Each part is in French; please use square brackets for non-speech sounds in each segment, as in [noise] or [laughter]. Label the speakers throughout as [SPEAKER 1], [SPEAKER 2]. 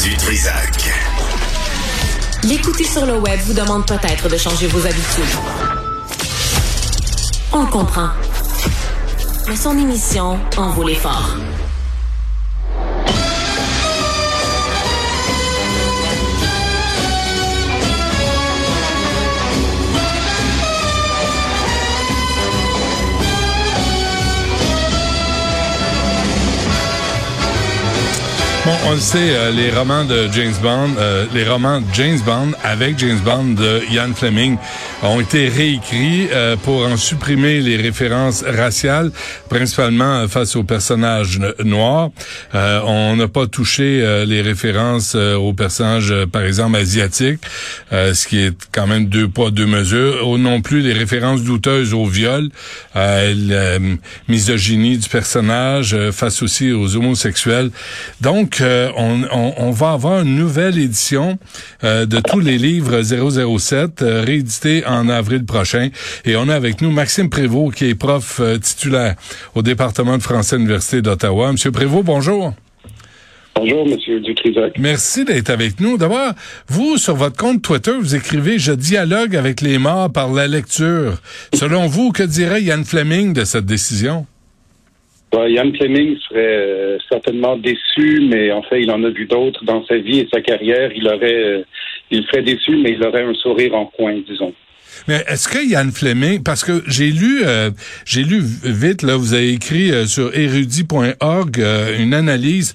[SPEAKER 1] Du.
[SPEAKER 2] L'écouter sur le web vous demande peut-être de changer vos habitudes. On comprend. Mais son émission en vaut l'effort.
[SPEAKER 3] Bon, on le sait, euh, les romans de James Bond, euh, les romans James Bond avec James Bond de Ian Fleming ont été réécrits euh, pour en supprimer les références raciales, principalement face aux personnages noirs. on n'a pas touché les références aux personnages, par exemple, asiatiques, ce qui est quand même deux poids, deux mesures. Ou non plus les références douteuses au viol, la misogynie du personnage face aussi aux homosexuels. Donc, donc, euh, on, va avoir une nouvelle édition euh, de tous les livres 007, euh, réédité en avril prochain. Et on a avec nous Maxime Prévost, qui est prof titulaire au département de français à l'Université d'Ottawa. Monsieur Prévost, bonjour.
[SPEAKER 4] Bonjour, Monsieur Dutrisac.
[SPEAKER 3] Merci d'être avec nous. D'abord, vous, sur votre compte Twitter, vous écrivez « Je dialogue avec les morts par la lecture ». Selon vous, que dirait Yann Fleming de cette décision?
[SPEAKER 4] Yann Fleming serait euh, certainement déçu, mais en fait, il en a vu d'autres dans sa vie et sa carrière. Il aurait, euh, il serait déçu, mais il aurait un sourire en coin, disons.
[SPEAKER 3] Mais est-ce que Yann Fleming, parce que j'ai lu, euh, j'ai lu vite là, vous avez écrit sur érudit.org une analyse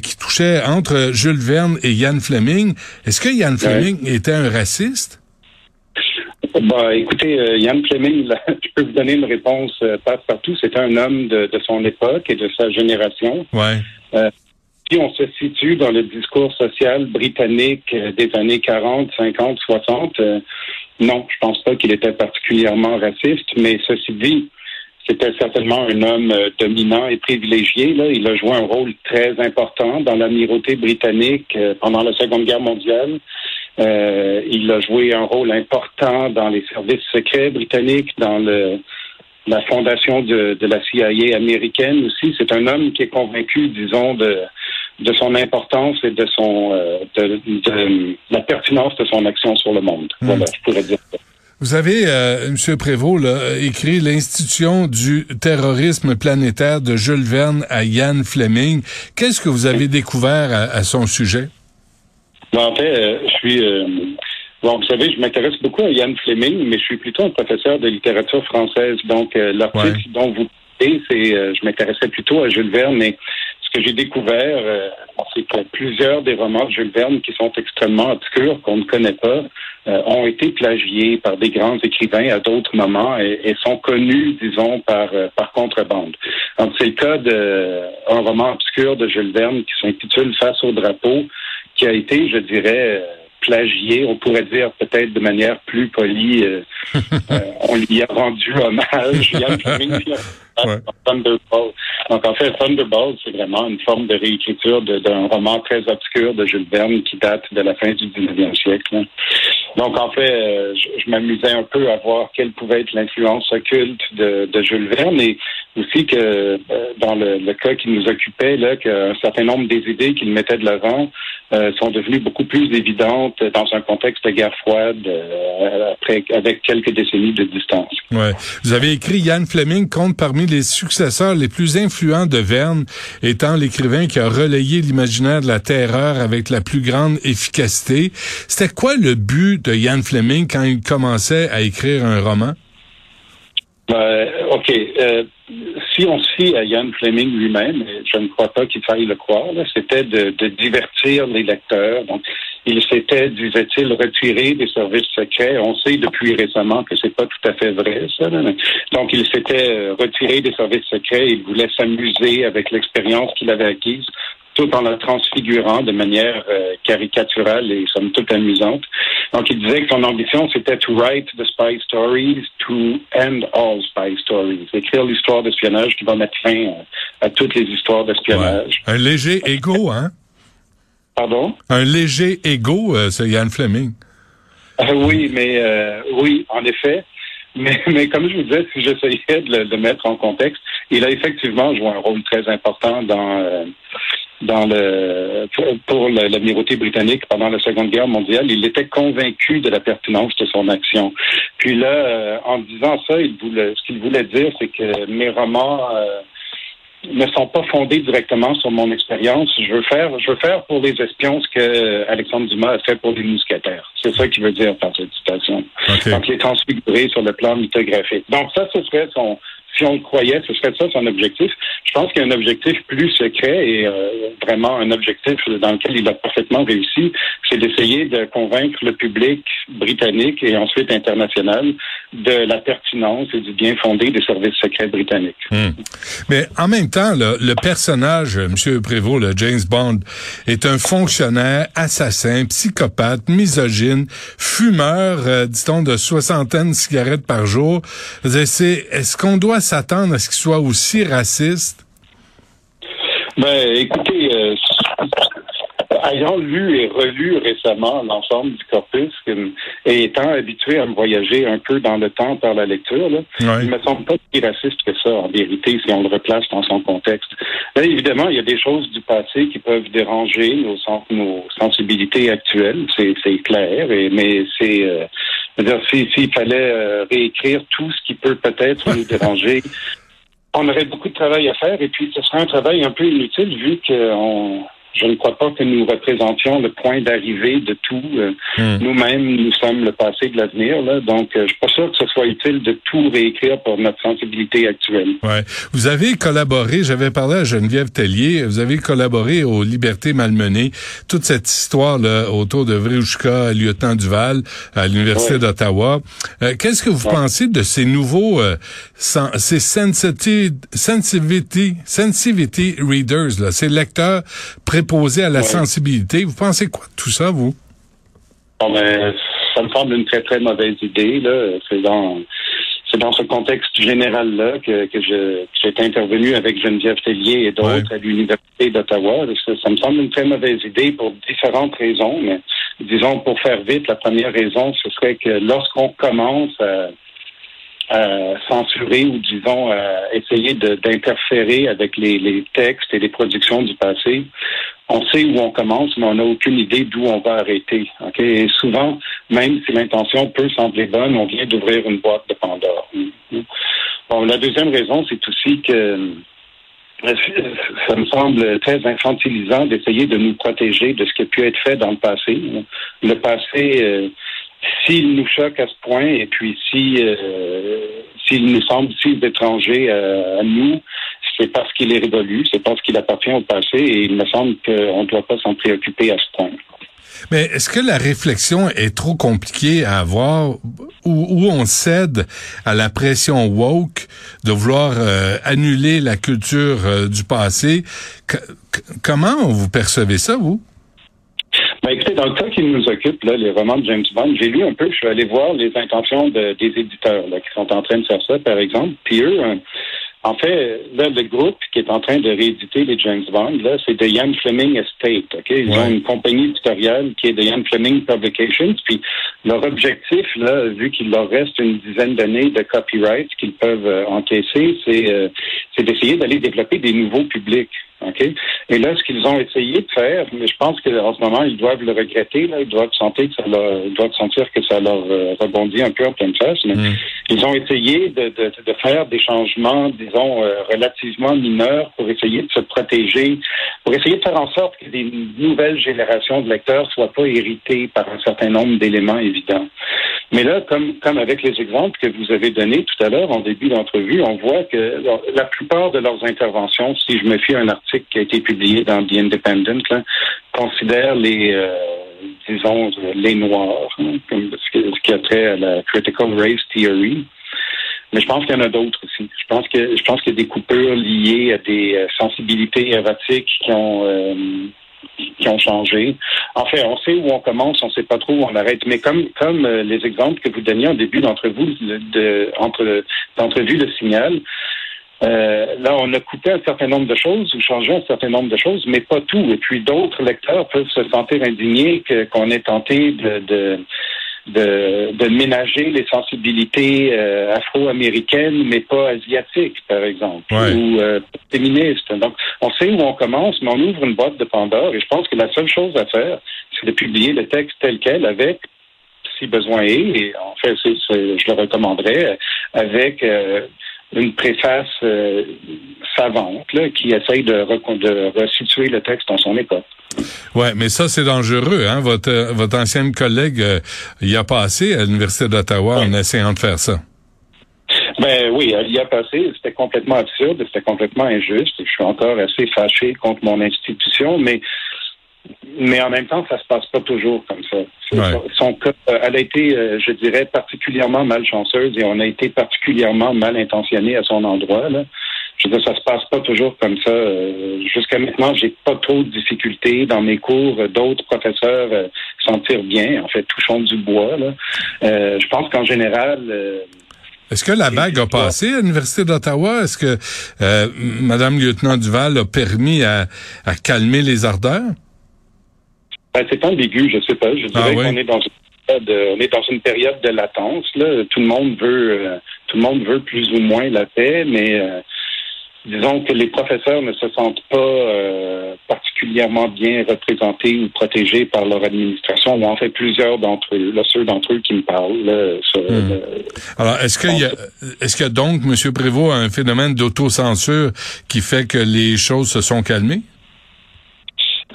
[SPEAKER 3] qui touchait entre Jules Verne et Yann Fleming. Est-ce que Yann Fleming était un raciste?
[SPEAKER 4] Bah, écoutez, euh, Yann Fleming, [laughs] je peux vous donner une réponse euh, passe-partout. C'est un homme de, son époque et de sa génération.
[SPEAKER 3] Ouais.
[SPEAKER 4] Euh, si on se situe dans le discours social britannique des années 40, 50, 60, non, je pense pas qu'il était particulièrement raciste, mais ceci dit, c'était certainement un homme dominant et privilégié. Là. Il a joué un rôle très important dans l'amirauté britannique pendant la Seconde Guerre mondiale. Euh, il a joué un rôle important dans les services secrets britanniques, dans le, la fondation de, la CIA américaine aussi. C'est un homme qui est convaincu, disons, de, de son importance et de son euh, de, la pertinence de son action sur le monde. Hmm. Voilà, je pourrais dire ça.
[SPEAKER 3] Vous avez, euh, M. Prévost, là, écrit l'institution du terrorisme planétaire de Jules Verne à Ian Fleming. Qu'est-ce que vous avez découvert à son sujet?
[SPEAKER 4] En fait, euh, je suis. Euh, bon, vous savez, je m'intéresse beaucoup à Yann Fleming, mais je suis plutôt un professeur de littérature française. Donc, euh, l'article dont vous parlez, c'est. je m'intéressais plutôt à Jules Verne, mais ce que j'ai découvert, c'est que plusieurs des romans de Jules Verne qui sont extrêmement obscurs, qu'on ne connaît pas, ont été plagiés par des grands écrivains à d'autres moments et, sont connus, disons, par, par contrebande. Donc, c'est le cas d'un roman obscur de Jules Verne qui s'intitule Face au drapeau, qui a été, je dirais, plagié, on pourrait dire peut-être de manière plus polie. Euh, [laughs] euh, on lui a rendu hommage. Il y a Thunderball. Donc en fait, Thunderball, c'est vraiment une forme de réécriture d'un roman très obscur de Jules Verne qui date de la fin du 19e siècle. Donc en fait, euh, je, m'amusais un peu à voir quelle pouvait être l'influence occulte de, de, Jules Verne et aussi que euh, dans le, le, cas qui nous occupait, là, qu'un certain nombre des idées qu'il mettait de l'avant euh, sont devenues beaucoup plus évidentes dans un contexte de guerre froide après avec quelques décennies de distance.
[SPEAKER 3] Ouais. Vous avez écrit Yann Fleming compte parmi les successeurs les plus influents de Verne, étant l'écrivain qui a relayé l'imaginaire de la terreur avec la plus grande efficacité. C'était quoi le but de Ian Fleming quand il commençait à écrire un roman?
[SPEAKER 4] Euh, OK. Euh, si on se fie à Ian Fleming lui-même, je ne crois pas qu'il faille le croire, c'était de, de, divertir les lecteurs. Donc, il s'était, disait-il, retiré des services secrets. On sait depuis récemment que c'est pas tout à fait vrai, ça. Donc, il s'était euh, retiré des services secrets. Il voulait s'amuser avec l'expérience qu'il avait acquise tout en la transfigurant de manière euh, caricaturale et somme toute amusante. Donc, il disait que son ambition, c'était to write the spy stories, to end all spy stories. Écrire l'histoire d'espionnage qui va mettre fin euh, à, toutes les histoires d'espionnage.
[SPEAKER 3] Un léger égo, hein?
[SPEAKER 4] Pardon?
[SPEAKER 3] Un léger égo, euh, c'est Yann Fleming.
[SPEAKER 4] oui, mais oui, en effet. Mais, [laughs] mais comme je vous disais, si j'essayais de le mettre en contexte, il a effectivement joué un rôle très important dans dans le pour l'amirauté britannique pendant la Seconde Guerre mondiale. Il était convaincu de la pertinence de son action. Puis là, euh, en disant ça, il voulait, ce qu'il voulait dire, c'est que mes romans euh, ne sont pas fondés directement sur mon expérience. Je veux faire, je veux faire pour les espions ce que Alexandre Dumas a fait pour les mousquetaires. C'est ça qu'il veut dire par cette citation. Donc, il est transfiguré sur le plan mythographique. Donc, ça, ce serait son, on le croyait, ce serait son objectif. Je pense qu'il y un objectif plus secret et euh, vraiment un objectif dans lequel il a parfaitement réussi, c'est d'essayer de convaincre le public britannique et ensuite international de la pertinence et du bien fondé des services secrets britanniques.
[SPEAKER 3] Hmm. Mais en même temps, le personnage, euh, M. Prévost, le James Bond, est un fonctionnaire, assassin, psychopathe, misogyne, fumeur, euh, dit-on, de soixantaine de cigarettes par jour. Est-ce qu'on doit s'attendre à ce qu'il soit aussi raciste?
[SPEAKER 4] Ben, écoutez, euh, ayant lu et relu récemment l'ensemble du corpus et étant habitué à me voyager un peu dans le temps par la lecture, là, il me semble pas si raciste que ça, en vérité, si on le replace dans son contexte. Là, évidemment, il y a des choses du passé qui peuvent déranger nos, nos sensibilités actuelles, c'est clair, et, mais c'est... Euh, s'il fallait euh, réécrire tout ce qui peut peut-être nous [laughs] déranger, on aurait beaucoup de travail à faire et puis ce serait un travail un peu inutile vu qu'on je ne crois pas que nous représentions le point d'arrivée de tout. Euh, hmm. Nous-mêmes, nous sommes le passé de l'avenir. Donc, euh, je suis pas sûr que ce soit utile de tout réécrire pour notre sensibilité actuelle.
[SPEAKER 3] Ouais. Vous avez collaboré, j'avais parlé à Geneviève Tellier, vous avez collaboré aux Libertés malmenées, toute cette histoire là autour de Vrushka, lieutenant Duval, à l'Université d'Ottawa. Euh, qu'est-ce que vous pensez de ces nouveaux, ces sensitivity, sensitivity, sensitivity readers, là, ces lecteurs préposé à la sensibilité. Vous pensez quoi de tout ça, vous?
[SPEAKER 4] Bon, ben, ça me semble une très, très mauvaise idée. Là. C'est dans c'est dans ce contexte général-là que, que je j'ai intervenu avec Geneviève Tellier et d'autres à l'Université d'Ottawa. Ça, me semble une très mauvaise idée pour différentes raisons, mais disons pour faire vite, la première raison, ce serait que lorsqu'on commence à euh, censurer ou disons euh, essayer d'interférer avec les, textes et les productions du passé. On sait où on commence, mais on n'a aucune idée d'où on va arrêter. Souvent, même si l'intention peut sembler bonne, on vient d'ouvrir une boîte de Pandore. Bon, la deuxième raison, c'est aussi que euh, ça me semble très infantilisant d'essayer de nous protéger de ce qui a pu être fait dans le passé. Le passé, s'il nous choque à ce point et puis si euh, s'il nous semble si étranger à, nous, c'est parce qu'il est révolu, c'est parce qu'il appartient au passé et il me semble qu'on ne doit pas s'en préoccuper à ce point.
[SPEAKER 3] Mais est-ce que la réflexion est trop compliquée à avoir ou, on cède à la pression woke de vouloir euh, annuler la culture euh, du passé? comment vous percevez ça, vous?
[SPEAKER 4] Ben, écoutez, dans le cas qui nous occupe, là, les romans de James Bond, j'ai lu un peu, je suis allé voir les intentions des éditeurs là, qui sont en train de faire ça, par exemple. Puis eux, euh, en fait, là, le groupe qui est en train de rééditer les James Bond, là, c'est de Ian Fleming Estate. OK? Ils ont une compagnie éditoriale qui est de Ian Fleming Publications. Puis leur objectif, là, vu qu'il leur reste une dizaine d'années de copyright qu'ils peuvent euh, encaisser, c'est euh, c'est d'essayer d'aller développer des nouveaux publics. OK? Et là, ce qu'ils ont essayé de faire, mais je pense qu'en ce moment, ils doivent le regretter, là, ils doivent sentir que ça leur, ils doivent sentir que ça leur euh, rebondit un peu en pleine face, mais mm. ils ont essayé de, de, de, faire des changements, disons, euh, relativement mineurs pour essayer de se protéger, pour essayer de faire en sorte que des nouvelles générations de lecteurs soient pas héritées par un certain nombre d'éléments évidents. Mais là, comme, comme avec les exemples que vous avez donnés tout à l'heure en début d'entrevue, on voit que la plupart de leurs interventions, si je me fie à un article qui a été publié dans The Independent, là, considèrent les, euh, disons, les Noirs, hein, comme ce qui a trait à la Critical Race Theory. Mais je pense qu'il y en a d'autres aussi. Je pense que je pense qu'il y a des coupures liées à des euh, sensibilités érotiques qui ont euh, qui ont changé. En fait, on sait où on commence, on ne sait pas trop où on arrête. Mais comme comme euh, les exemples que vous donniez en début d'entrevue, de, entre d'entrevue de signal, euh, là, on a coupé un certain nombre de choses ou changé un certain nombre de choses, mais pas tout. Et puis d'autres lecteurs peuvent se sentir indignés qu'on ait tenté de, de de, de ménager les sensibilités euh, afro-américaines, mais pas asiatiques, par exemple, ou euh, féministes. Donc, on sait où on commence, mais on ouvre une boîte de Pandore, et je pense que la seule chose à faire, c'est de publier le texte tel quel avec si besoin est, et en fait, je le recommanderais, avec euh, une préface euh, savante qui essaye de, de resituer le texte dans son époque.
[SPEAKER 3] Ouais, mais ça c'est dangereux, hein. Votre votre ancienne collègue euh, y a passé à l'université d'Ottawa en essayant de faire ça.
[SPEAKER 4] Ben oui, elle y a passé. C'était complètement absurde, c'était complètement injuste. Je suis encore assez fâché contre mon institution, mais mais en même temps, ça se passe pas toujours comme ça. Son, cas, euh, elle a été, euh, je dirais, particulièrement malchanceuse et on a été particulièrement mal intentionné à son endroit. Là. Je veux dire, ça se passe pas toujours comme ça. Euh, jusqu'à maintenant, j'ai pas trop de difficultés dans mes cours. D'autres professeurs s'en tirent bien. En fait, touchons du bois. Là. je pense qu'en général.
[SPEAKER 3] est-ce que la bague a passé à l'Université d'Ottawa? Est-ce que euh, Mme Lieutenant Duval a permis à calmer les ardeurs?
[SPEAKER 4] Ben, c'est ambigu, je sais pas. Je dirais ah qu'on est dans une période, on est dans une période de latence. Là. Tout le monde veut, euh, tout le monde veut plus ou moins la paix, mais euh, disons que les professeurs ne se sentent pas euh, particulièrement bien représentés ou protégés par leur administration, ou en fait plusieurs d'entre eux, là, ceux d'entre eux qui me parlent. Là,
[SPEAKER 3] hmm. Alors, est-ce qu'il y a, est-ce qu'il y a donc, M. Prévost, un phénomène d'autocensure qui fait que les choses se sont calmées?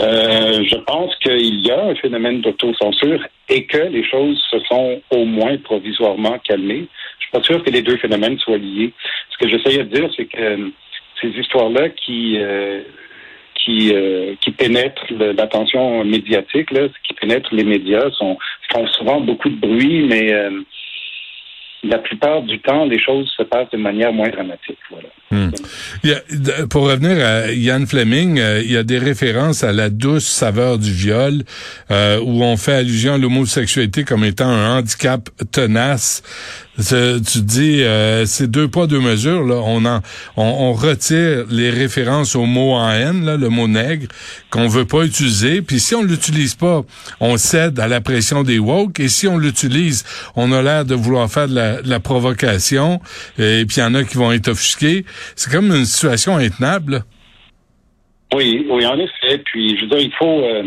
[SPEAKER 4] Euh, je pense qu'il y a un phénomène d'autocensure et que les choses se sont au moins provisoirement calmées. Je suis pas sûr que les deux phénomènes soient liés. Ce que j'essayais de dire, c'est que euh, ces histoires-là qui euh, qui qui pénètrent l'attention médiatique, là, qui pénètrent les médias, sont font souvent beaucoup de bruit, mais la plupart du temps, les choses se passent de manière moins dramatique. Voilà.
[SPEAKER 3] Hmm. pour revenir à Ian Fleming, euh, il y a des références à la douce saveur du viol, euh, où on fait allusion à l'homosexualité comme étant un handicap tenace. Tu dis, euh, c'est deux poids deux mesures. Là. On, en, on, retire les références au mot en haine, là, le mot nègre, qu'on veut pas utiliser. Puis si on l'utilise pas, on cède à la pression des woke. Et si on l'utilise, on a l'air de vouloir faire de la, de la provocation. Et puis il y en a qui vont être offusqués. C'est comme une situation intenable.
[SPEAKER 4] Oui, oui, en effet. Puis, je veux dire, il faut, euh,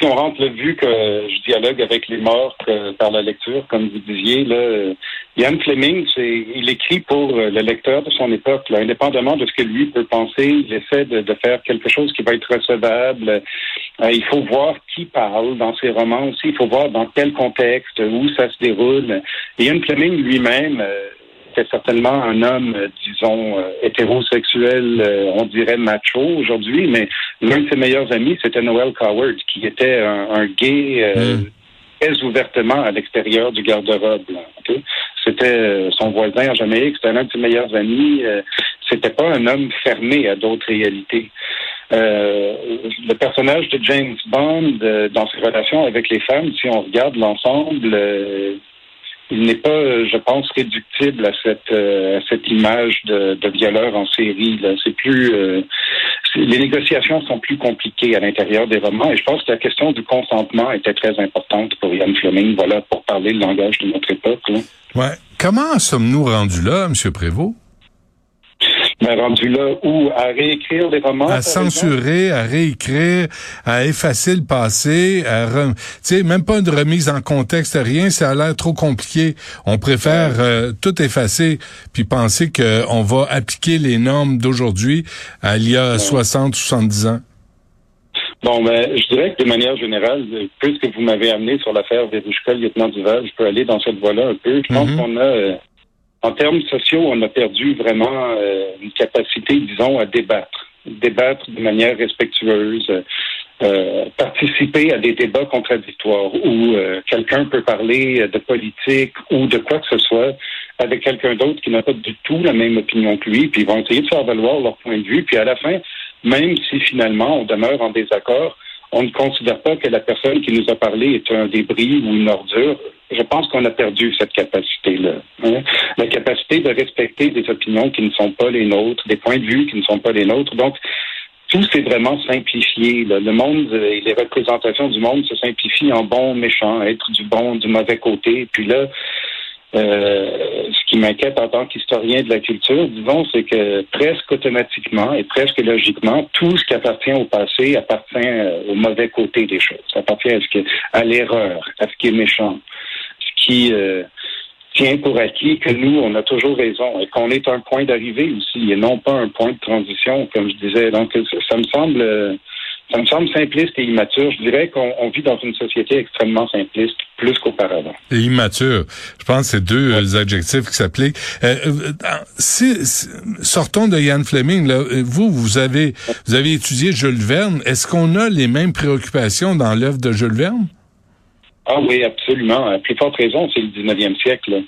[SPEAKER 4] si on rentre le vu que je dialogue avec les morts par la lecture, comme vous disiez, là, Ian Fleming, c'est, il écrit pour euh, le lecteur de son époque, là, indépendamment de ce que lui peut penser, il essaie de, faire quelque chose qui va être recevable. Euh, il faut voir qui parle dans ses romans aussi, il faut voir dans quel contexte, où ça se déroule. Ian Fleming lui-même, c'était certainement un homme, euh, disons, euh, hétérosexuel, euh, on dirait macho aujourd'hui, mais l'un de ses meilleurs amis, c'était Noel Coward, qui était un, gay hmm. très ouvertement à l'extérieur du garde-robe. C'était son voisin en Jamaïque, c'était un de ses meilleurs amis. c'était pas un homme fermé à d'autres réalités. le personnage de James Bond dans ses relations avec les femmes, si on regarde l'ensemble, il n'est pas, euh, je pense, réductible à cette euh, à cette image de, de violeur en série. C'est plus euh, les négociations sont plus compliquées à l'intérieur des romans et je pense que la question du consentement était très importante pour Ian Fleming. Voilà pour parler le langage de notre époque.
[SPEAKER 3] Ouais. Comment sommes-nous rendus là, M. Prévost?
[SPEAKER 4] Mais rendu là où? À réécrire des romans.
[SPEAKER 3] À censurer, à réécrire, à effacer le passé, à tu sais même pas une remise en contexte, rien, ça a l'air trop compliqué. On préfère euh, tout effacer puis penser qu'on va appliquer les normes d'aujourd'hui à il y a 60 70 ans.
[SPEAKER 4] Bon, ben, je dirais que de manière générale, puisque vous m'avez amené sur l'affaire Verouchka, lieutenant Duval, je peux aller dans cette voie-là un peu. Je pense mm-hmm. qu'on a euh, en termes sociaux, on a perdu vraiment euh, une capacité, disons, à débattre, débattre de manière respectueuse, euh, participer à des débats contradictoires où euh, quelqu'un peut parler de politique ou de quoi que ce soit avec quelqu'un d'autre qui n'a pas du tout la même opinion que lui, puis ils vont essayer de faire valoir leur point de vue, puis à la fin, même si finalement on demeure en désaccord, on ne considère pas que la personne qui nous a parlé est un débris ou une ordure. Je pense qu'on a perdu cette capacité-là. Hein. La capacité de respecter des opinions qui ne sont pas les nôtres, des points de vue qui ne sont pas les nôtres. Donc, tout s'est vraiment simplifié. Le monde et les représentations du monde se simplifient en bon, méchant, être du bon, du mauvais côté. Puis là, euh, ce qui m'inquiète en tant qu'historien de la culture, disons, c'est que presque automatiquement et presque logiquement, tout ce qui appartient au passé appartient euh, au mauvais côté des choses. Ça appartient à, ce que, à l'erreur, à ce qui est méchant, ce qui euh, tient pour acquis que nous, on a toujours raison et qu'on est un point d'arrivée aussi et non pas un point de transition, comme je disais. Donc, ça me semble ça me semble simpliste et immature. Je dirais qu'on vit dans une société extrêmement simpliste, plus qu'auparavant.
[SPEAKER 3] Et immature. Je pense que c'est deux adjectifs qui s'appliquent. Euh, euh si, sortons de Ian Fleming. Là. Vous, vous avez, vous avez étudié Jules Verne. Est-ce qu'on a les mêmes préoccupations dans l'œuvre de Jules Verne?
[SPEAKER 4] Ah oui, absolument. À plus forte raison, c'est le 19e siècle.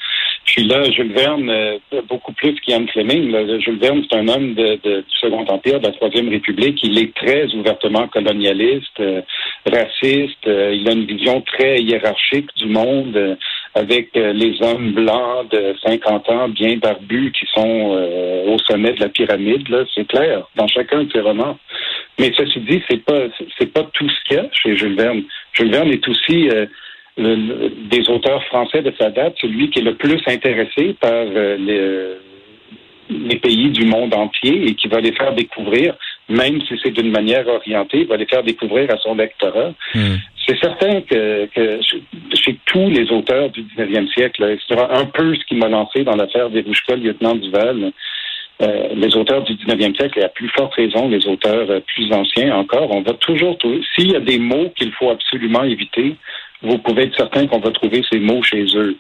[SPEAKER 4] Puis là, Jules Verne, euh, beaucoup plus qu'Ian Fleming, Jules Verne, c'est un homme de, du Second Empire, de la Troisième République. Il est très ouvertement colonialiste, euh, raciste. Euh, il a une vision très hiérarchique du monde, avec les hommes blancs de 50 ans, bien barbus, qui sont au sommet de la pyramide. Là, c'est clair dans chacun de ses romans. Mais ceci dit, c'est pas c'est pas tout ce qu'il y a chez Jules Verne. Jules Verne est aussi des auteurs français de sa date, celui qui est le plus intéressé par euh, les, les, pays du monde entier et qui va les faire découvrir, même si c'est d'une manière orientée, va les faire découvrir à son lectorat. Hmm. C'est certain que, que, chez tous les auteurs du 19e siècle, c'est un peu ce qui m'a lancé dans l'affaire des Rouchka, lieutenant Duval. Euh, les auteurs du 19e siècle, et à plus forte raison les auteurs euh, plus anciens encore, on va toujours S'il y a des mots qu'il faut absolument éviter, vous pouvez être certain qu'on va trouver ces mots chez eux.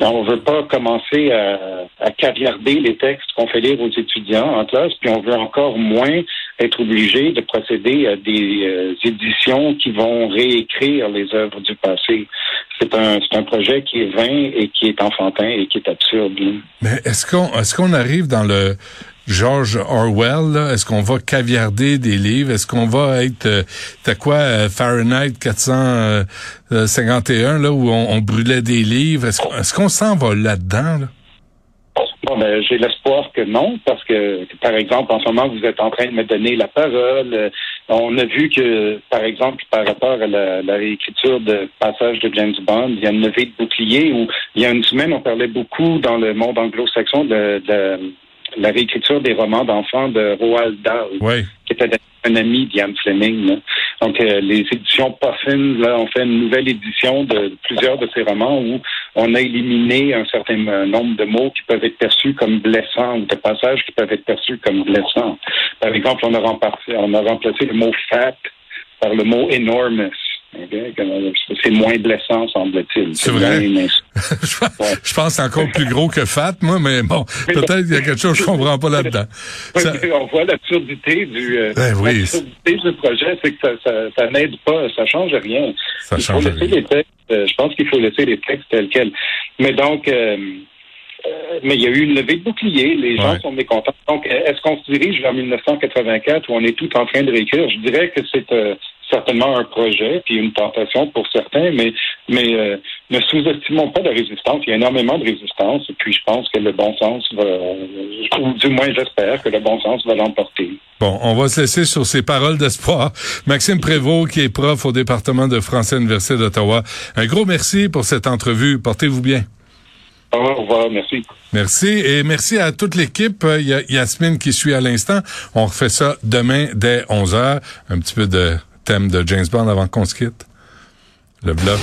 [SPEAKER 4] On ne veut pas commencer à, à caviarder les textes qu'on fait lire aux étudiants en classe, puis on veut encore moins être obligé de procéder à des euh, éditions qui vont réécrire les œuvres du passé. C'est un, un projet qui est vain et qui est enfantin et qui est absurde.
[SPEAKER 3] Mais est-ce qu'on est-ce qu'on arrive dans le George Orwell, est-ce qu'on va caviarder des livres? Est-ce qu'on va être, euh, t'as quoi, euh, Fahrenheit 451, là, où on, brûlait des livres? Est-ce, qu'on s'en va là-dedans? Là?
[SPEAKER 4] Bon, ben, j'ai l'espoir que non, parce que, par exemple, en ce moment, vous êtes en train de me donner la parole. Euh, on a vu que, par exemple, par rapport à la, réécriture de passage de James Bond, il y a une levée de bouclier où, il y a une semaine, on parlait beaucoup dans le monde anglo-saxon de la réécriture des romans d'enfants de Roald Dahl, qui était un ami d'Ian Fleming. Donc, euh, les éditions Puffin là, ont fait une nouvelle édition de plusieurs de ces romans où on a éliminé un certain nombre de mots qui peuvent être perçus comme blessants ou de passages qui peuvent être perçus comme blessants. Par exemple, on a remplacé, on a remplacé le mot fat par le mot enormous. C'est moins blessant, semble-t-il.
[SPEAKER 3] C'est vrai. [laughs] je pense que c'est encore plus gros que Fat, moi, mais bon, peut-être qu'il y a quelque chose que je comprends pas là-dedans.
[SPEAKER 4] On voit l'absurdité du, euh, ben du projet, c'est que ça, ça, n'aide pas, ça change rien.
[SPEAKER 3] Ça change
[SPEAKER 4] rien. Les textes, euh, je pense qu'il faut laisser les textes tels quels. Mais donc, euh, mais il y a eu une levée de bouclier. Les gens sont mécontents. Donc, est-ce qu'on se dirige vers 1984 où on est tout en train de réécrire? Je dirais que c'est certainement un projet, puis une tentation pour certains, mais, mais euh, ne sous-estimons pas la résistance. Il y a énormément de résistance, et puis je pense que le bon sens va, ou du moins j'espère que le bon sens va l'emporter.
[SPEAKER 3] Bon, on va se laisser sur ces paroles d'espoir. Maxime Prévost, qui est prof au département de français à l'Université d'Ottawa, un gros merci pour cette entrevue. Portez-vous bien.
[SPEAKER 4] Au revoir, merci.
[SPEAKER 3] Merci et merci à toute l'équipe. Il y a Yasmine qui suit à l'instant. On refait ça demain dès 11h. Un petit peu de thème de James Bond avant qu'on se quitte? Le bloc.